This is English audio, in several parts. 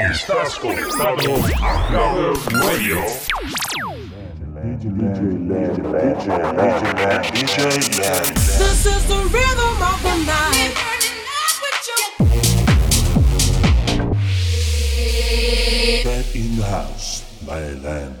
Estás conectado a Clubbers Radio. This is the rhythm of the night. Back in the house by LENN.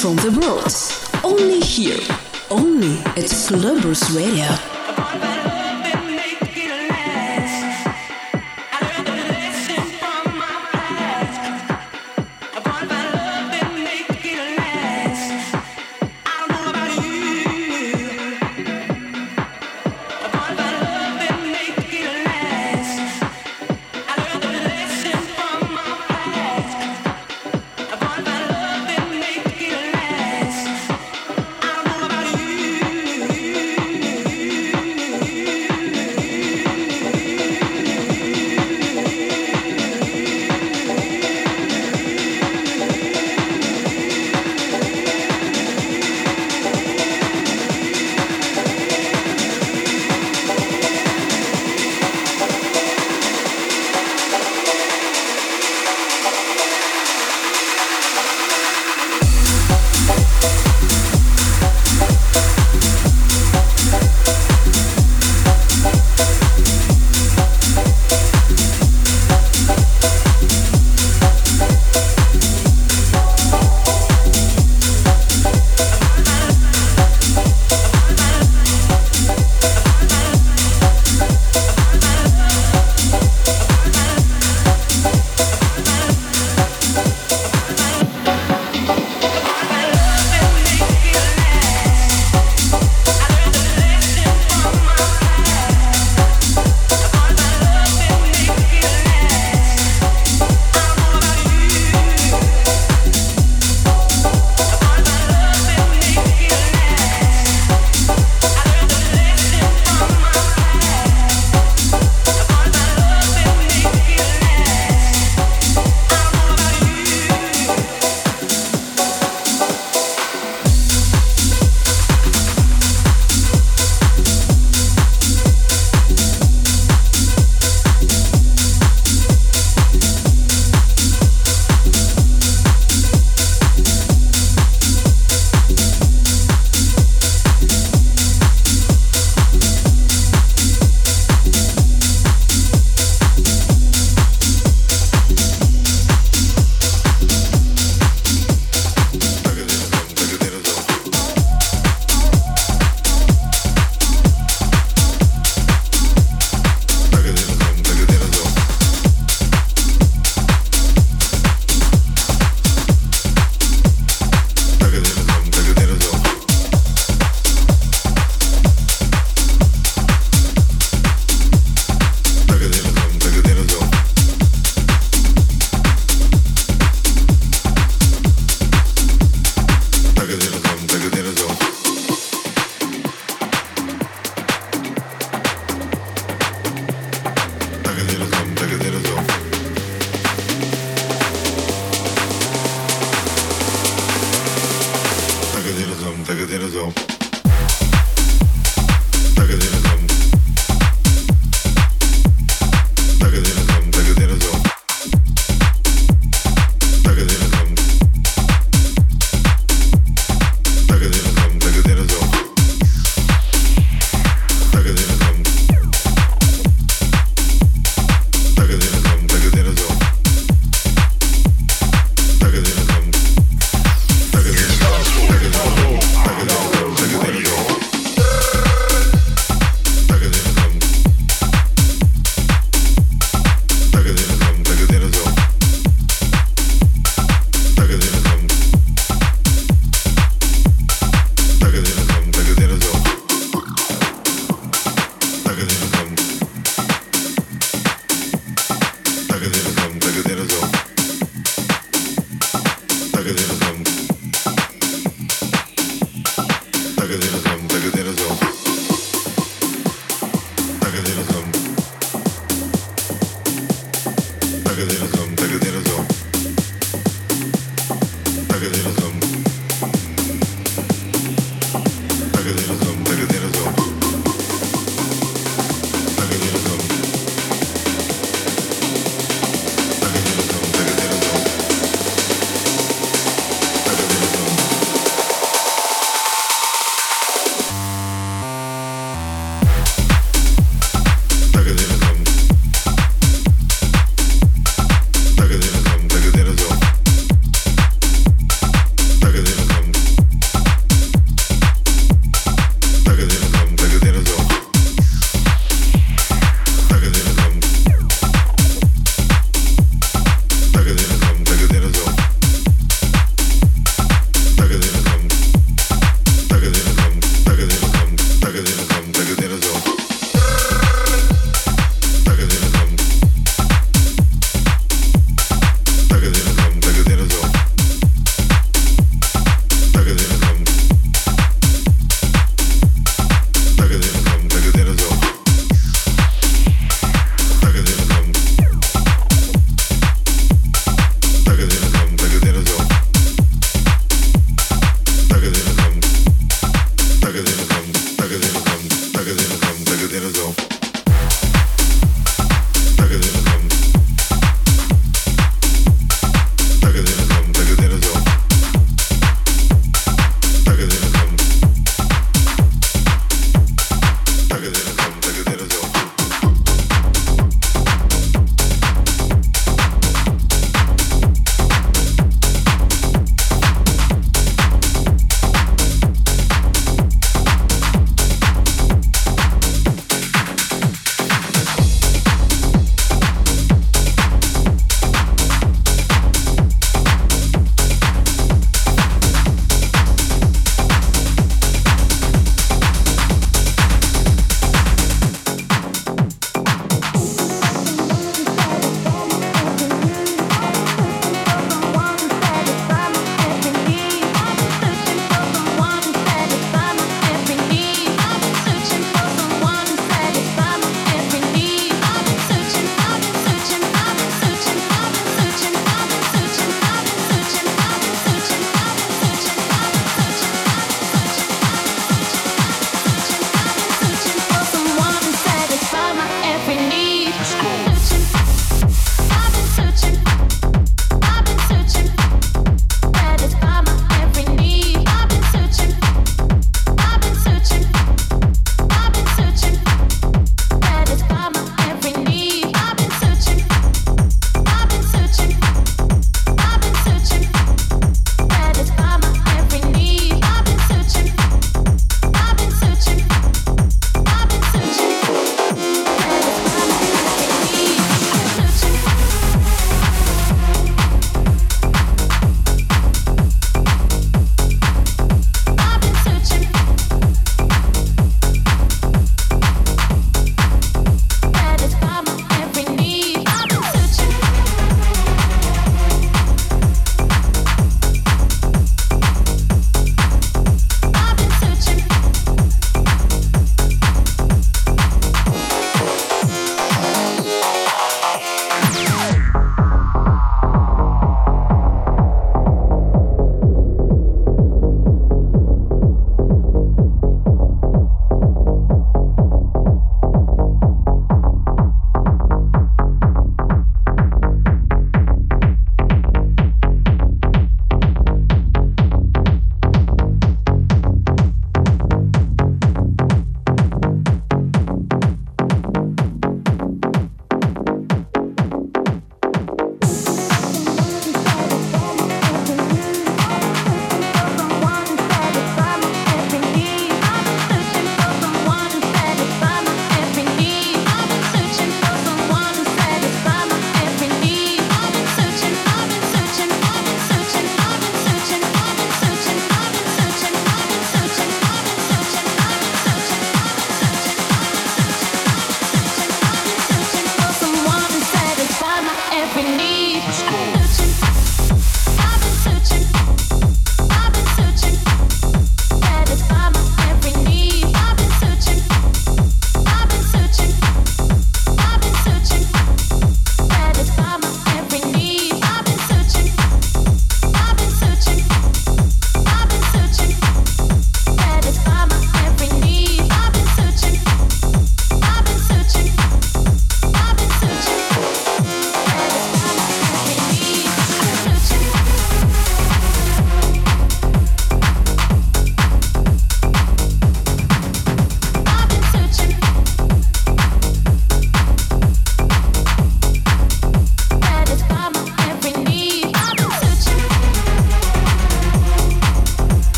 From the world. Only here. Only at Clubbers Radio.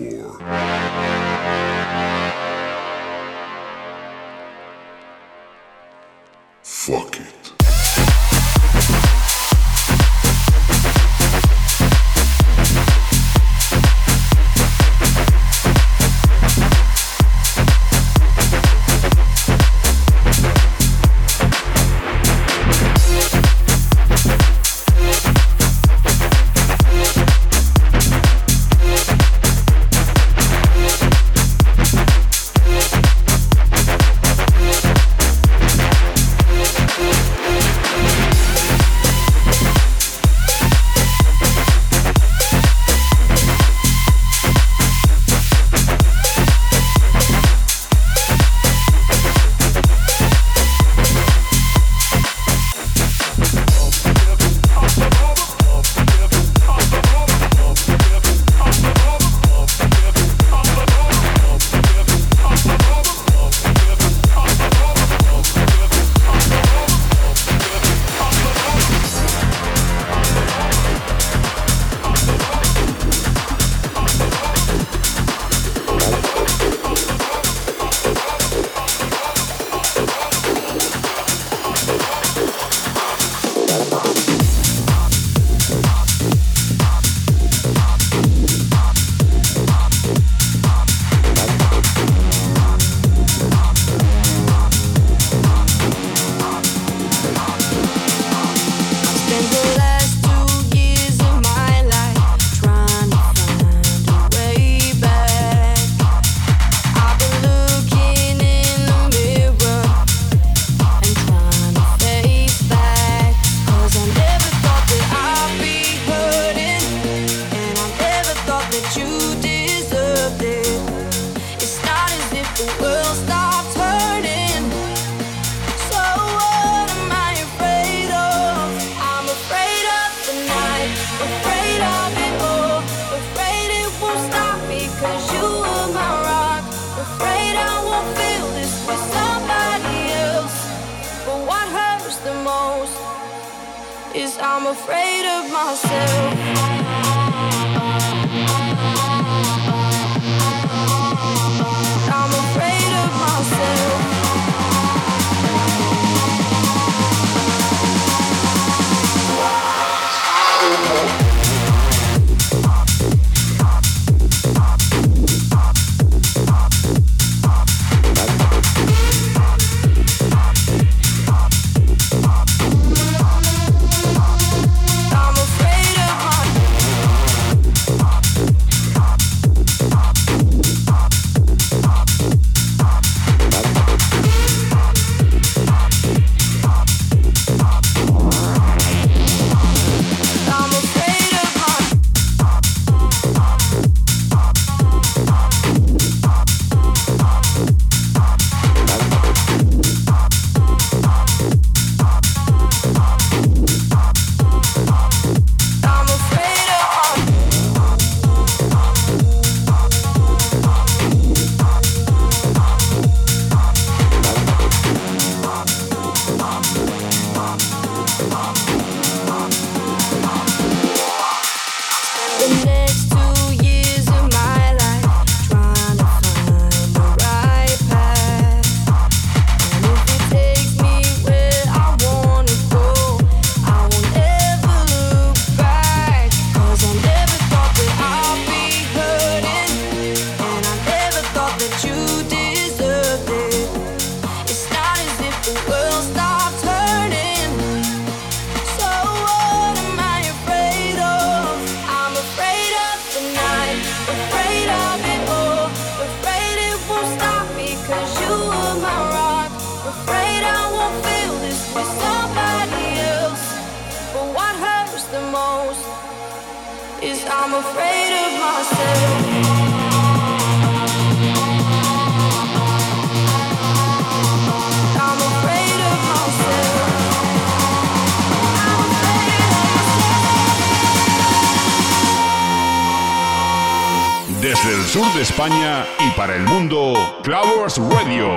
for. Sur de España y para el mundo, Clavers Radio.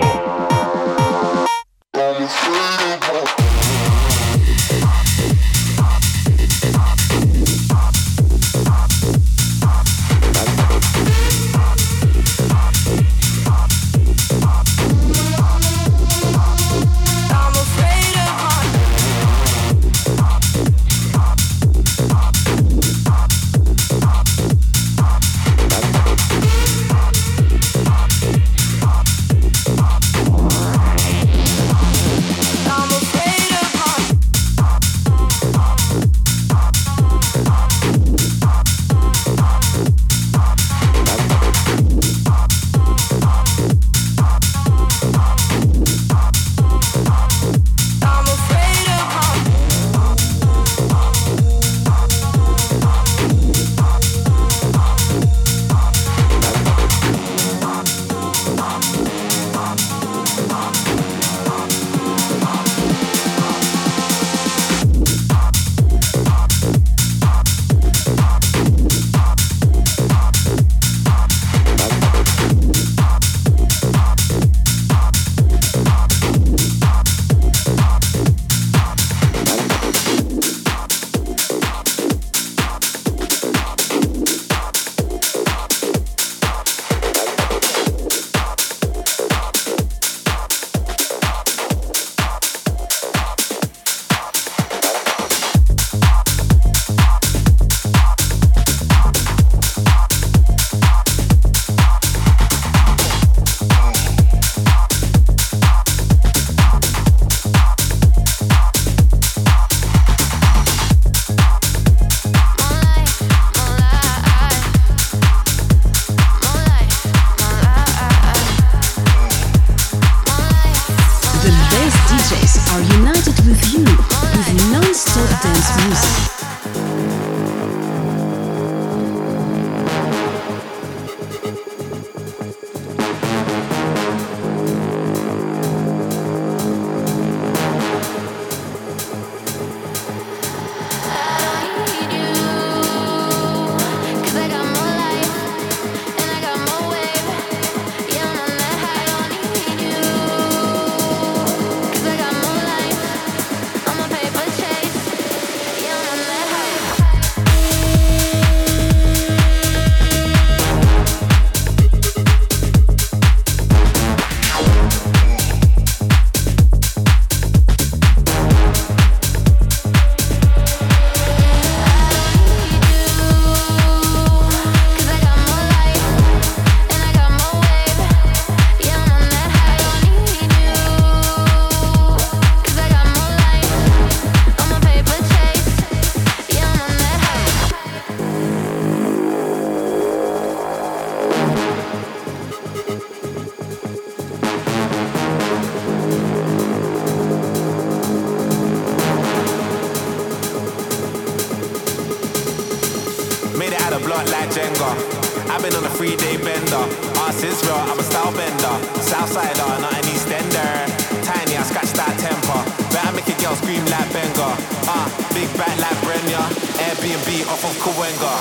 beat off of Kawenga.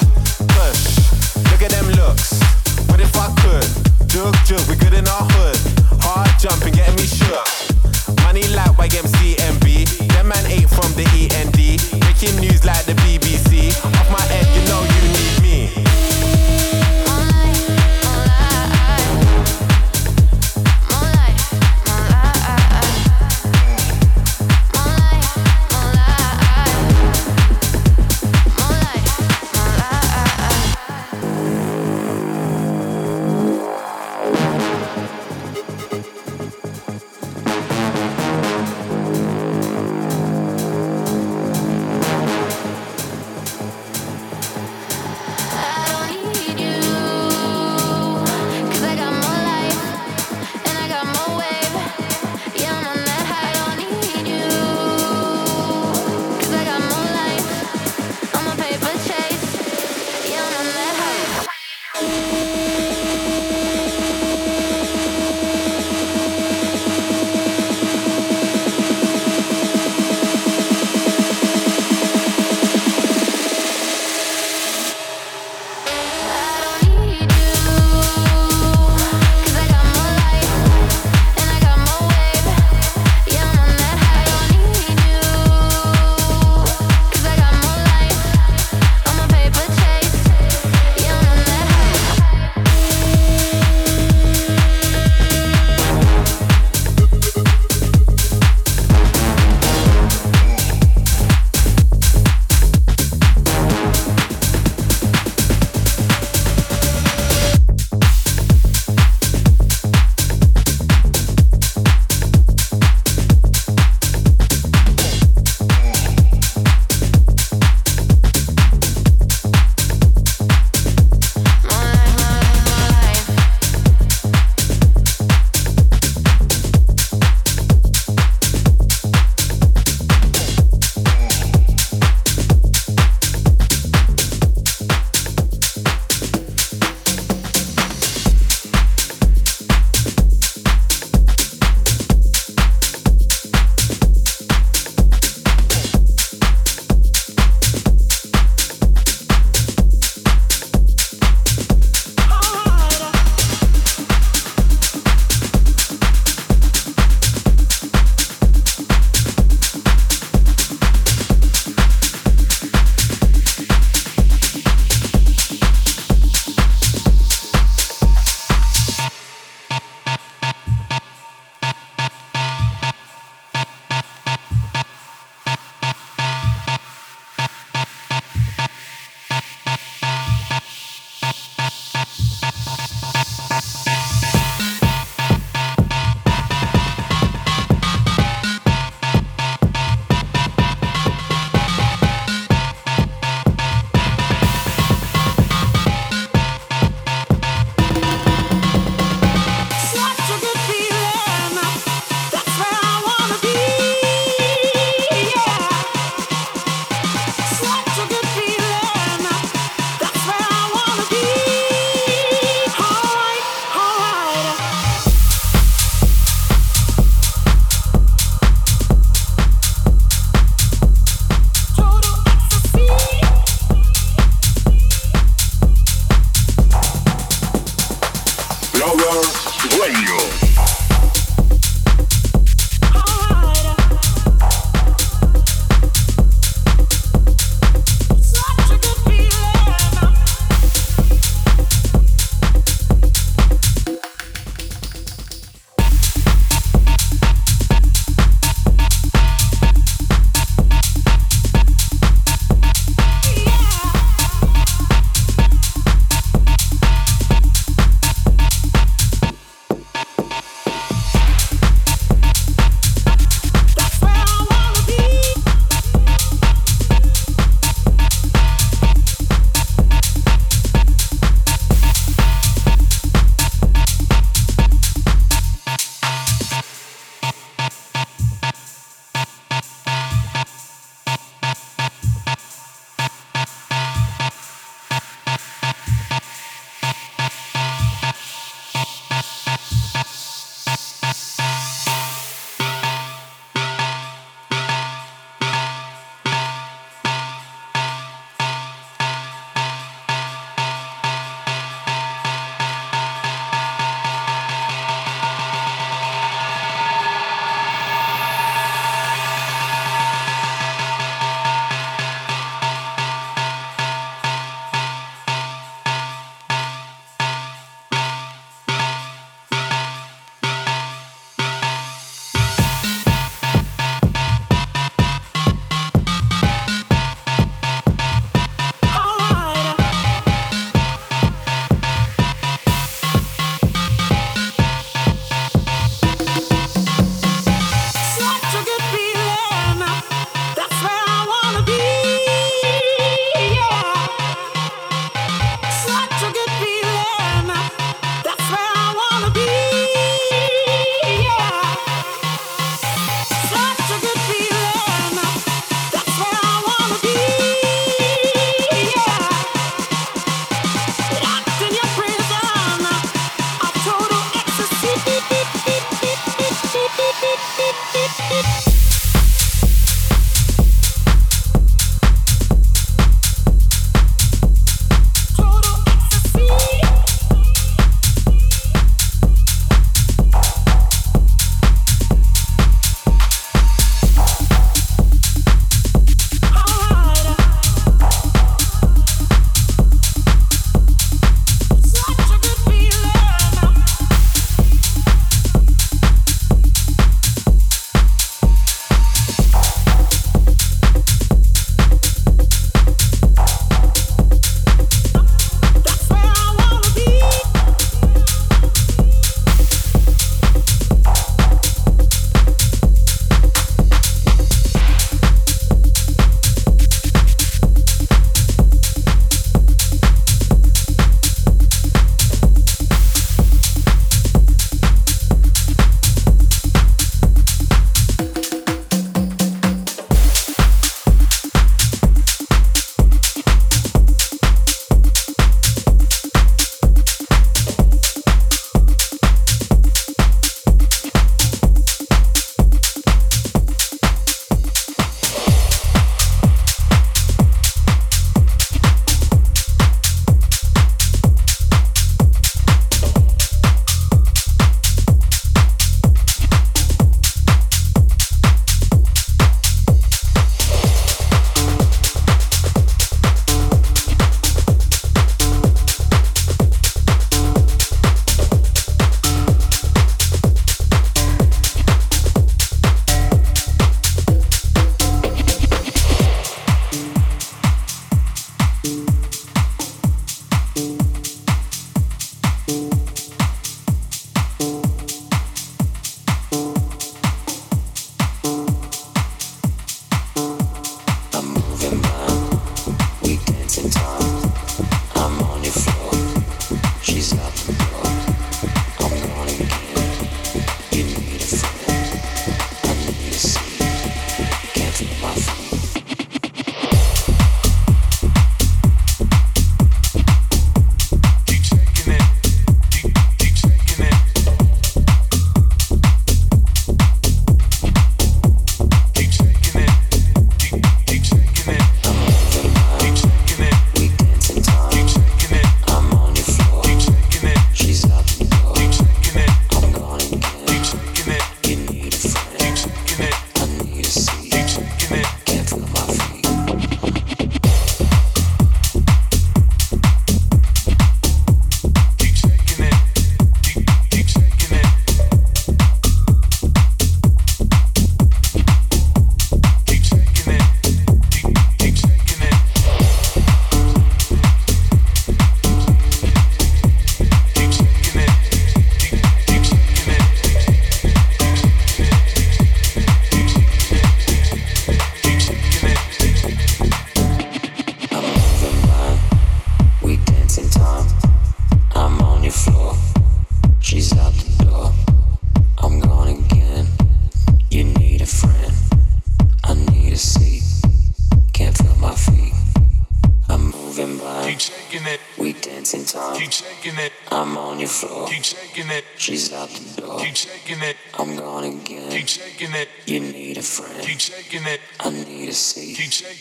push. look at them looks. What if I could? Jug jug, we good in our hood. Hard jumping, getting me shook. Money like YMCMB. That man ain't from the END. Breaking news like the BBC.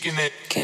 Bounce,